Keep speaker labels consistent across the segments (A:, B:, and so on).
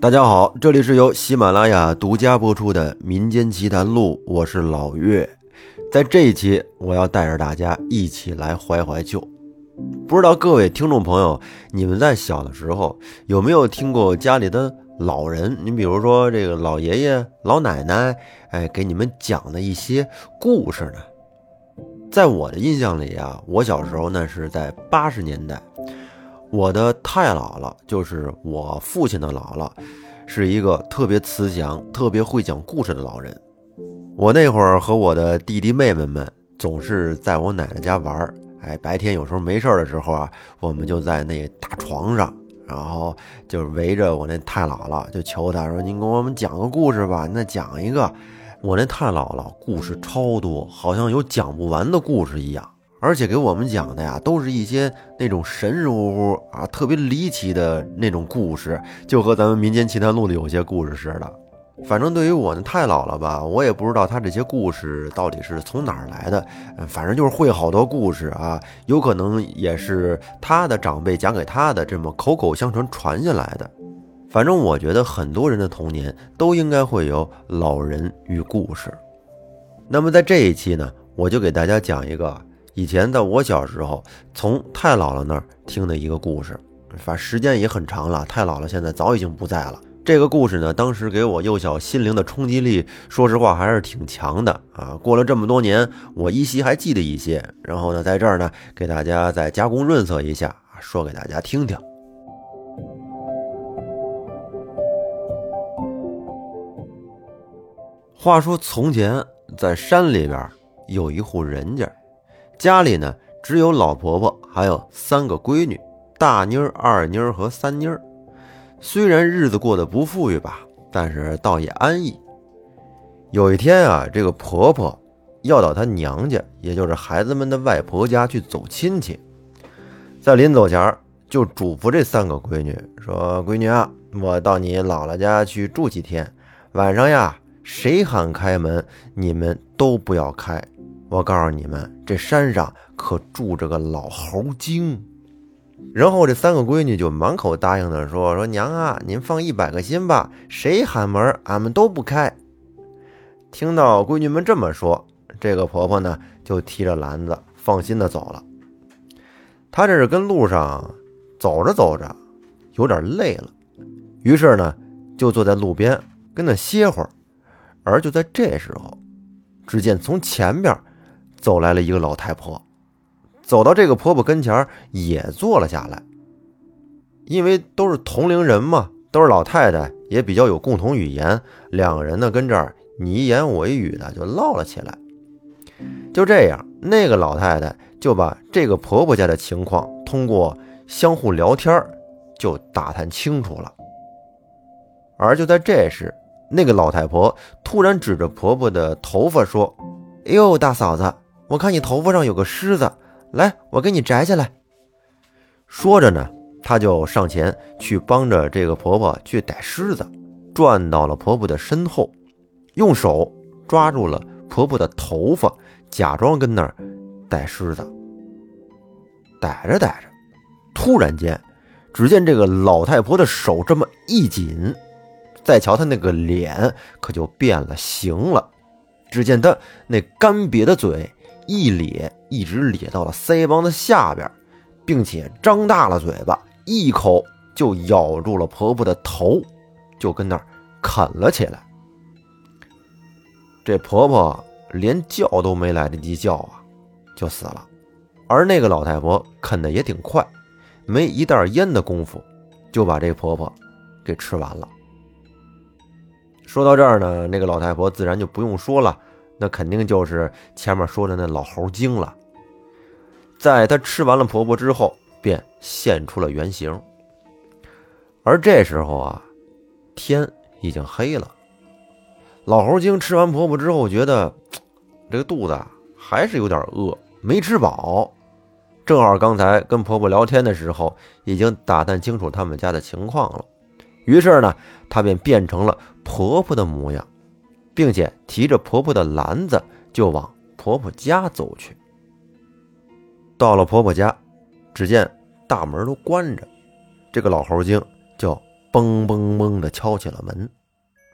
A: 大家好，这里是由喜马拉雅独家播出的《民间奇谈录》，我是老岳。在这一期，我要带着大家一起来怀怀旧。不知道各位听众朋友，你们在小的时候有没有听过家里的老人？你比如说这个老爷爷、老奶奶，哎，给你们讲的一些故事呢？在我的印象里啊，我小时候那是在八十年代。我的太姥姥就是我父亲的姥姥，是一个特别慈祥、特别会讲故事的老人。我那会儿和我的弟弟妹妹们总是在我奶奶家玩儿。哎，白天有时候没事儿的时候啊，我们就在那大床上，然后就围着我那太姥姥，就求她说：“您给我们讲个故事吧。”那讲一个，我那太姥姥故事超多，好像有讲不完的故事一样。而且给我们讲的呀，都是一些那种神神乎乎啊、特别离奇的那种故事，就和咱们《民间奇谈录》的有些故事似的。反正对于我呢太老了吧，我也不知道他这些故事到底是从哪儿来的，反正就是会好多故事啊，有可能也是他的长辈讲给他的，这么口口相传传下来的。反正我觉得很多人的童年都应该会有老人与故事。那么在这一期呢，我就给大家讲一个。以前在我小时候，从太姥姥那儿听的一个故事，反正时间也很长了。太姥姥现在早已经不在了。这个故事呢，当时给我幼小心灵的冲击力，说实话还是挺强的啊。过了这么多年，我依稀还记得一些。然后呢，在这儿呢，给大家再加工润色一下，说给大家听听。话说从前，在山里边有一户人家。家里呢，只有老婆婆，还有三个闺女，大妮儿、二妮儿和三妮儿。虽然日子过得不富裕吧，但是倒也安逸。有一天啊，这个婆婆要到她娘家，也就是孩子们的外婆家去走亲戚，在临走前就嘱咐这三个闺女说：“闺女啊，我到你姥姥家去住几天，晚上呀，谁喊开门，你们都不要开。”我告诉你们，这山上可住着个老猴精。然后这三个闺女就满口答应的说：“说娘啊，您放一百个心吧，谁喊门，俺们都不开。”听到闺女们这么说，这个婆婆呢就提着篮子放心的走了。她这是跟路上走着走着，有点累了，于是呢就坐在路边跟那歇会儿。而就在这时候，只见从前边。走来了一个老太婆，走到这个婆婆跟前也坐了下来。因为都是同龄人嘛，都是老太太，也比较有共同语言。两个人呢，跟这儿你一言我一语的就唠了起来。就这样，那个老太太就把这个婆婆家的情况通过相互聊天就打探清楚了。而就在这时，那个老太婆突然指着婆婆的头发说：“哎呦，大嫂子！”我看你头发上有个虱子，来，我给你摘下来。说着呢，他就上前去帮着这个婆婆去逮虱子，转到了婆婆的身后，用手抓住了婆婆的头发，假装跟那儿逮虱子。逮着逮着，突然间，只见这个老太婆的手这么一紧，再瞧她那个脸，可就变了形了。只见她那干瘪的嘴。一咧，一直咧到了腮帮子下边，并且张大了嘴巴，一口就咬住了婆婆的头，就跟那儿啃了起来。这婆婆连叫都没来得及叫啊，就死了。而那个老太婆啃的也挺快，没一袋烟的功夫，就把这婆婆给吃完了。说到这儿呢，那个老太婆自然就不用说了。那肯定就是前面说的那老猴精了。在她吃完了婆婆之后，便现出了原形。而这时候啊，天已经黑了。老猴精吃完婆婆之后，觉得这个肚子还是有点饿，没吃饱。正好刚才跟婆婆聊天的时候，已经打探清楚他们家的情况了。于是呢，他便变成了婆婆的模样。并且提着婆婆的篮子就往婆婆家走去。到了婆婆家，只见大门都关着，这个老猴精就嘣嘣嘣的敲起了门，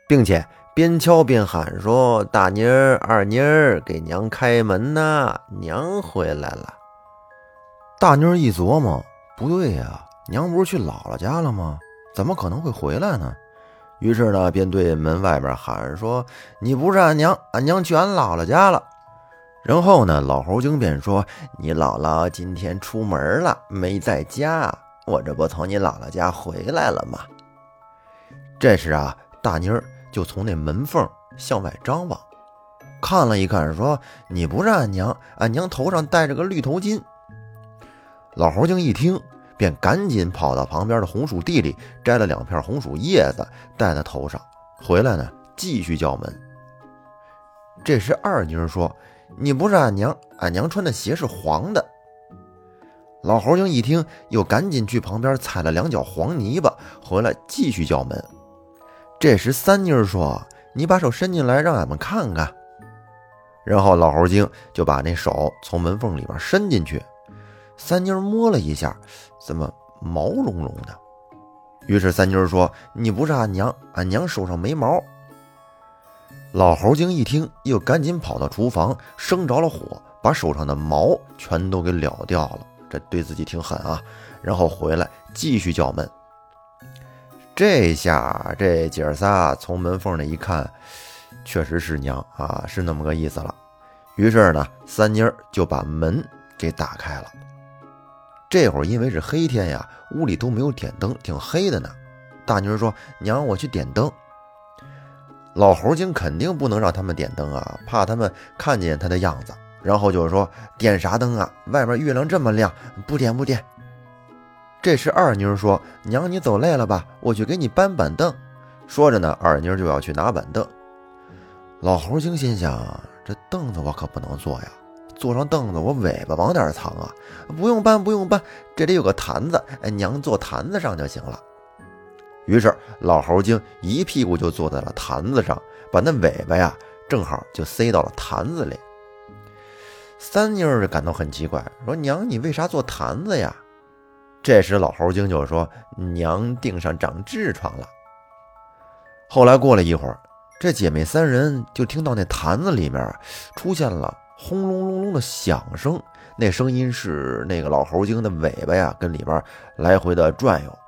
A: 并且边敲边喊说：“大妮儿、二妮儿，给娘开门呐，娘回来了。”大妮儿一琢磨，不对呀，娘不是去姥姥家了吗？怎么可能会回来呢？于是呢，便对门外边喊说：“你不是俺娘，俺娘去俺姥姥家了。”然后呢，老猴精便说：“你姥姥今天出门了，没在家。我这不从你姥姥家回来了吗？”这时啊，大妮儿就从那门缝向外张望，看了一看，说：“你不是俺娘，俺娘头上戴着个绿头巾。”老猴精一听。便赶紧跑到旁边的红薯地里摘了两片红薯叶子戴在头上，回来呢继续叫门。这时二妮说：“你不是俺娘，俺娘穿的鞋是黄的。”老猴精一听，又赶紧去旁边踩了两脚黄泥巴，回来继续叫门。这时三妮说：“你把手伸进来，让俺们看看。”然后老猴精就把那手从门缝里边伸进去。三妮摸了一下，怎么毛茸茸的？于是三妮说：“你不是俺娘，俺娘手上没毛。”老猴精一听，又赶紧跑到厨房，生着了火，把手上的毛全都给燎掉了。这对自己挺狠啊！然后回来继续叫门。这下这姐儿仨从门缝里一看，确实是娘啊，是那么个意思了。于是呢，三妮儿就把门给打开了。这会儿因为是黑天呀，屋里都没有点灯，挺黑的呢。大妮儿说：“娘，我去点灯。”老猴精肯定不能让他们点灯啊，怕他们看见他的样子。然后就是说：“点啥灯啊？外面月亮这么亮，不点不点。”这时二妮儿说：“娘，你走累了吧？我去给你搬板凳。”说着呢，二妮儿就要去拿板凳。老猴精心想：这凳子我可不能坐呀。坐上凳子，我尾巴往哪儿藏啊？不用搬，不用搬，这里有个坛子，哎，娘坐坛子上就行了。于是老猴精一屁股就坐在了坛子上，把那尾巴呀正好就塞到了坛子里。三妮儿感到很奇怪，说：“娘，你为啥坐坛子呀？”这时老猴精就说：“娘腚上长痔疮了。”后来过了一会儿，这姐妹三人就听到那坛子里面出现了。轰隆隆隆的响声，那声音是那个老猴精的尾巴呀，跟里边来回的转悠。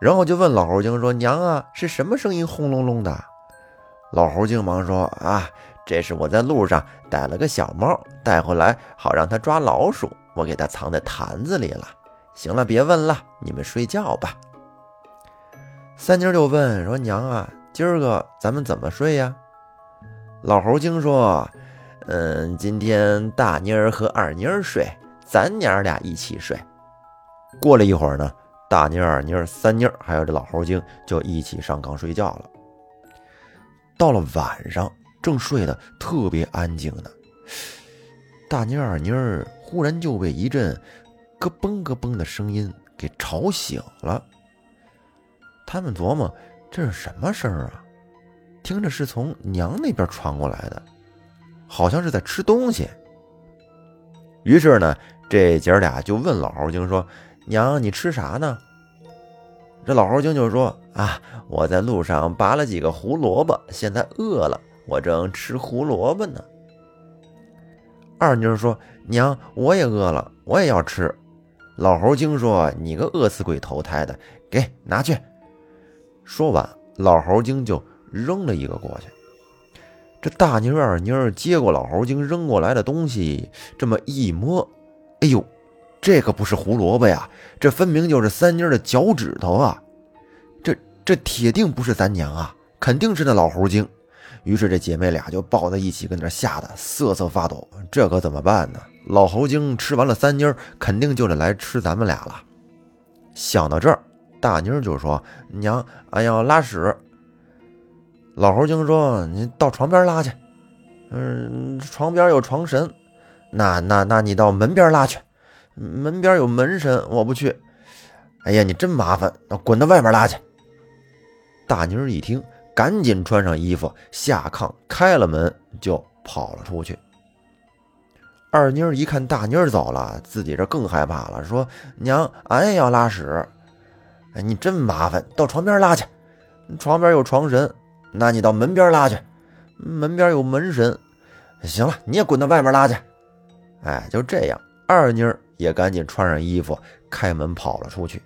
A: 然后就问老猴精说：“娘啊，是什么声音轰隆隆的？”老猴精忙说：“啊，这是我在路上逮了个小猫，带回来好让它抓老鼠，我给它藏在坛子里了。行了，别问了，你们睡觉吧。”三妮就问说：“娘啊，今儿个咱们怎么睡呀？”老猴精说。嗯，今天大妮儿和二妮儿睡，咱娘俩一起睡。过了一会儿呢，大妮儿、二妮儿、三妮儿还有这老猴精就一起上炕睡觉了。到了晚上，正睡得特别安静呢，大妮儿、二妮儿忽然就被一阵咯嘣咯嘣的声音给吵醒了。他们琢磨这是什么声啊？听着是从娘那边传过来的。好像是在吃东西。于是呢，这姐儿俩就问老猴精说：“娘，你吃啥呢？”这老猴精就说：“啊，我在路上拔了几个胡萝卜，现在饿了，我正吃胡萝卜呢。”二妮说：“娘，我也饿了，我也要吃。”老猴精说：“你个饿死鬼投胎的，给拿去。”说完，老猴精就扔了一个过去。这大妮儿、二妮儿接过老猴精扔过来的东西，这么一摸，哎呦，这可不是胡萝卜呀，这分明就是三妮儿的脚趾头啊！这这铁定不是咱娘啊，肯定是那老猴精。于是这姐妹俩就抱在一起，跟那吓得瑟瑟发抖。这可怎么办呢？老猴精吃完了三妮儿，肯定就得来吃咱们俩了。想到这儿，大妮儿就说：“娘，俺要拉屎。”老猴精说：“你到床边拉去，嗯，床边有床神。那那那你到门边拉去，门边有门神，我不去。哎呀，你真麻烦，那滚到外面拉去。”大妮儿一听，赶紧穿上衣服，下炕，开了门就跑了出去。二妮儿一看大妮儿走了，自己这更害怕了，说：“娘，俺也要拉屎。”
B: 哎，你真麻烦，到床边拉去。床边有床神，那你到门边拉去。门边有门神。行了，你也滚到外面拉去。哎，就这样，二妮儿也赶紧穿上衣服，开门跑了出去。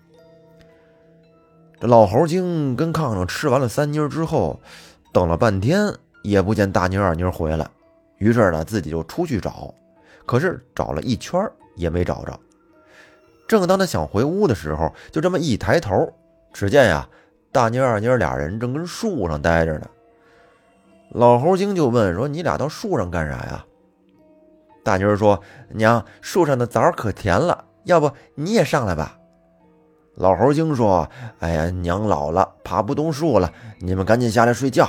B: 这老猴精跟炕上吃完了三妮儿之后，等了半天也不见大妮儿、二妮儿回来，于是呢，自己就出去找，可是找了一圈也没找着。正当他想回屋的时候，就这么一抬头，只见呀，大妮、二妮儿俩人正跟树上待着呢。老猴精就问说：“你俩到树上干啥呀？”大妮儿说：“娘，树上的枣可甜了，要不你也上来吧？”老猴精说：“哎呀，娘老了，爬不动树了，你们赶紧下来睡觉。”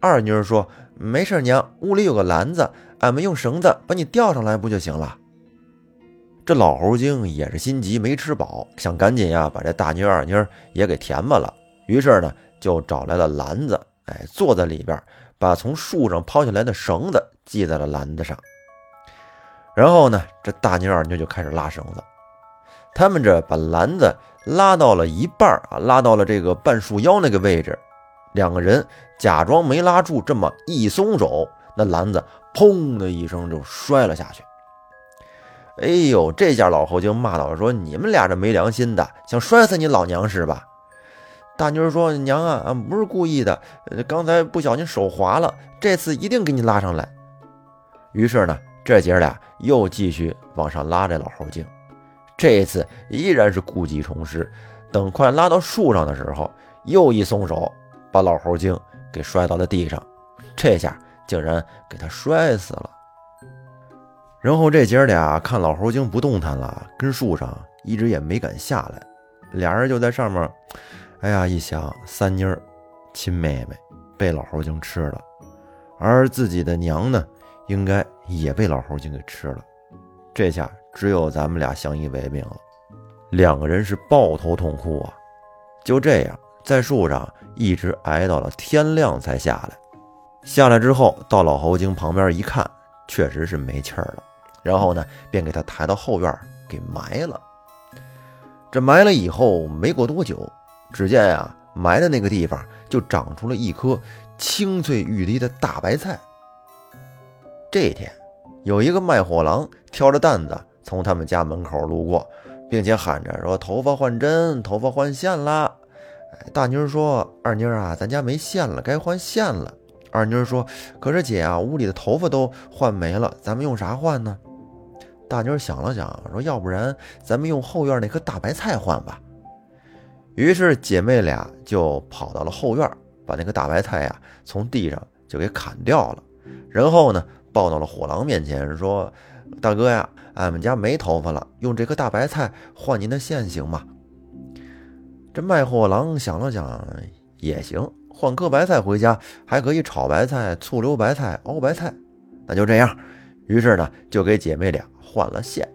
B: 二妮儿说：“没事，娘，屋里有个篮子，俺们用绳子把你吊上来不就行了？”这老猴精也是心急，没吃饱，想赶紧呀把这大妮、二妮也给填满了。于是呢，就找来了篮子，哎，坐在里边，把从树上抛下来的绳子系在了篮子上。然后呢，这大妮、二妮就开始拉绳子。他们这把篮子拉到了一半啊，拉到了这个半树腰那个位置，两个人假装没拉住，这么一松手，那篮子砰的一声就摔了下去。哎呦，这下老猴精骂道：“说你们俩这没良心的，想摔死你老娘是吧？”大妞说：“娘啊，俺不是故意的，刚才不小心手滑了，这次一定给你拉上来。”于是呢，这姐俩又继续往上拉这老猴精，这一次依然是故技重施。等快拉到树上的时候，又一松手，把老猴精给摔到了地上，这下竟然给他摔死了。然后这姐俩看老猴精不动弹了，跟树上一直也没敢下来，俩人就在上面，哎呀，一想三妮儿亲妹妹被老猴精吃了，而自己的娘呢，应该也被老猴精给吃了，这下只有咱们俩相依为命了。两个人是抱头痛哭啊！就这样在树上一直挨到了天亮才下来。下来之后，到老猴精旁边一看，确实是没气儿了。然后呢，便给他抬到后院给埋了。这埋了以后，没过多久，只见呀，埋的那个地方就长出了一颗青翠欲滴的大白菜。这一天，有一个卖货郎挑着担子从他们家门口路过，并且喊着说：“头发换针，头发换线啦。”大妮儿说：“二妮儿啊，咱家没线了，该换线了。”二妮儿说：“可是姐啊，屋里的头发都换没了，咱们用啥换呢？”大妮儿想了想，说：“要不然咱们用后院那棵大白菜换吧。”于是姐妹俩就跑到了后院，把那棵大白菜呀从地上就给砍掉了，然后呢抱到了火狼面前，说：“大哥呀，俺们家没头发了，用这棵大白菜换您的线行吗？”这卖货郎想了想，也行，换颗白菜回家还可以炒白菜、醋溜白菜、熬白菜，那就这样。于是呢，就给姐妹俩。换了线，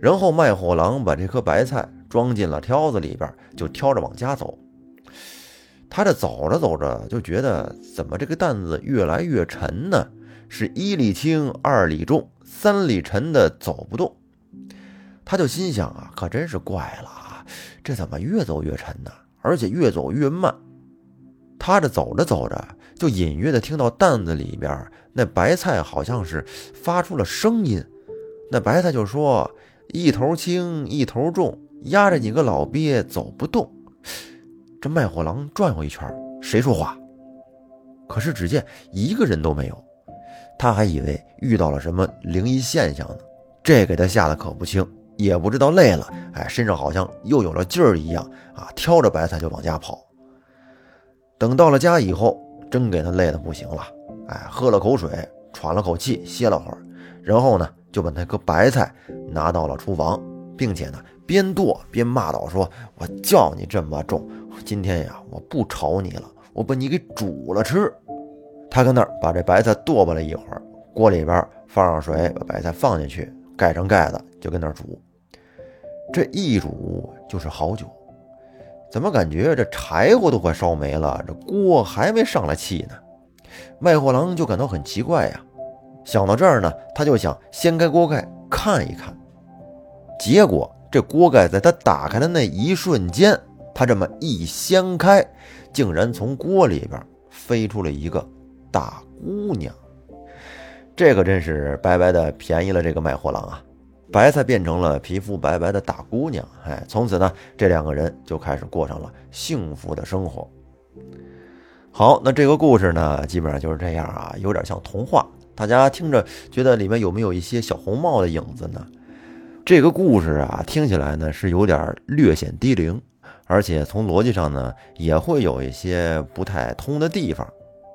B: 然后卖货郎把这颗白菜装进了挑子里边，就挑着往家走。他这走着走着，就觉得怎么这个担子越来越沉呢？是一里轻，二里重，三里沉的走不动。他就心想啊，可真是怪了啊，这怎么越走越沉呢？而且越走越慢。他这走着走着，就隐约的听到担子里边那白菜好像是发出了声音。那白菜就说：“一头轻，一头重，压着你个老鳖走不动。”这卖货郎转悠一圈，谁说话？可是只见一个人都没有。他还以为遇到了什么灵异现象呢，这给他吓得可不轻，也不知道累了，哎，身上好像又有了劲儿一样啊，挑着白菜就往家跑。等到了家以后，真给他累得不行了，哎，喝了口水，喘了口气，歇了会儿，然后呢？就把那颗白菜拿到了厨房，并且呢边剁边骂道：“说我叫你这么重，今天呀我不炒你了，我把你给煮了吃。”他跟那儿把这白菜剁吧了一会儿，锅里边放上水，把白菜放进去，盖上盖子，就跟那儿煮。这一煮就是好久，怎么感觉这柴火都快烧没了，这锅还没上来气呢？卖货郎就感到很奇怪呀。想到这儿呢，他就想掀开锅盖看一看，结果这锅盖在他打开的那一瞬间，他这么一掀开，竟然从锅里边飞出了一个大姑娘。这可真是白白的便宜了这个卖货郎啊！白菜变成了皮肤白白的大姑娘，哎，从此呢，这两个人就开始过上了幸福的生活。好，那这个故事呢，基本上就是这样啊，有点像童话。大家听着，觉得里面有没有一些小红帽的影子呢？这个故事啊，听起来呢是有点略显低龄，而且从逻辑上呢也会有一些不太通的地方。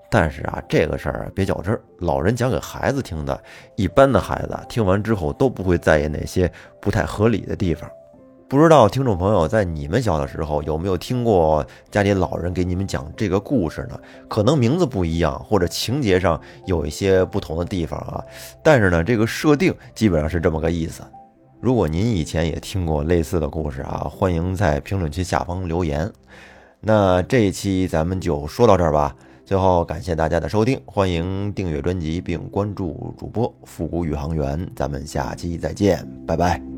B: 但是啊，这个事儿别较真儿，老人讲给孩子听的，一般的孩子听完之后都不会在意那些不太合理的地方。不知道听众朋友在你们小的时候有没有听过家里老人给你们讲这个故事呢？可能名字不一样，或者情节上有一些不同的地方啊，但是呢，这个设定基本上是这么个意思。如果您以前也听过类似的故事啊，欢迎在评论区下方留言。那这一期咱们就说到这儿吧。最后感谢大家的收听，欢迎订阅专辑并关注主播复古宇航员。咱们下期再见，拜拜。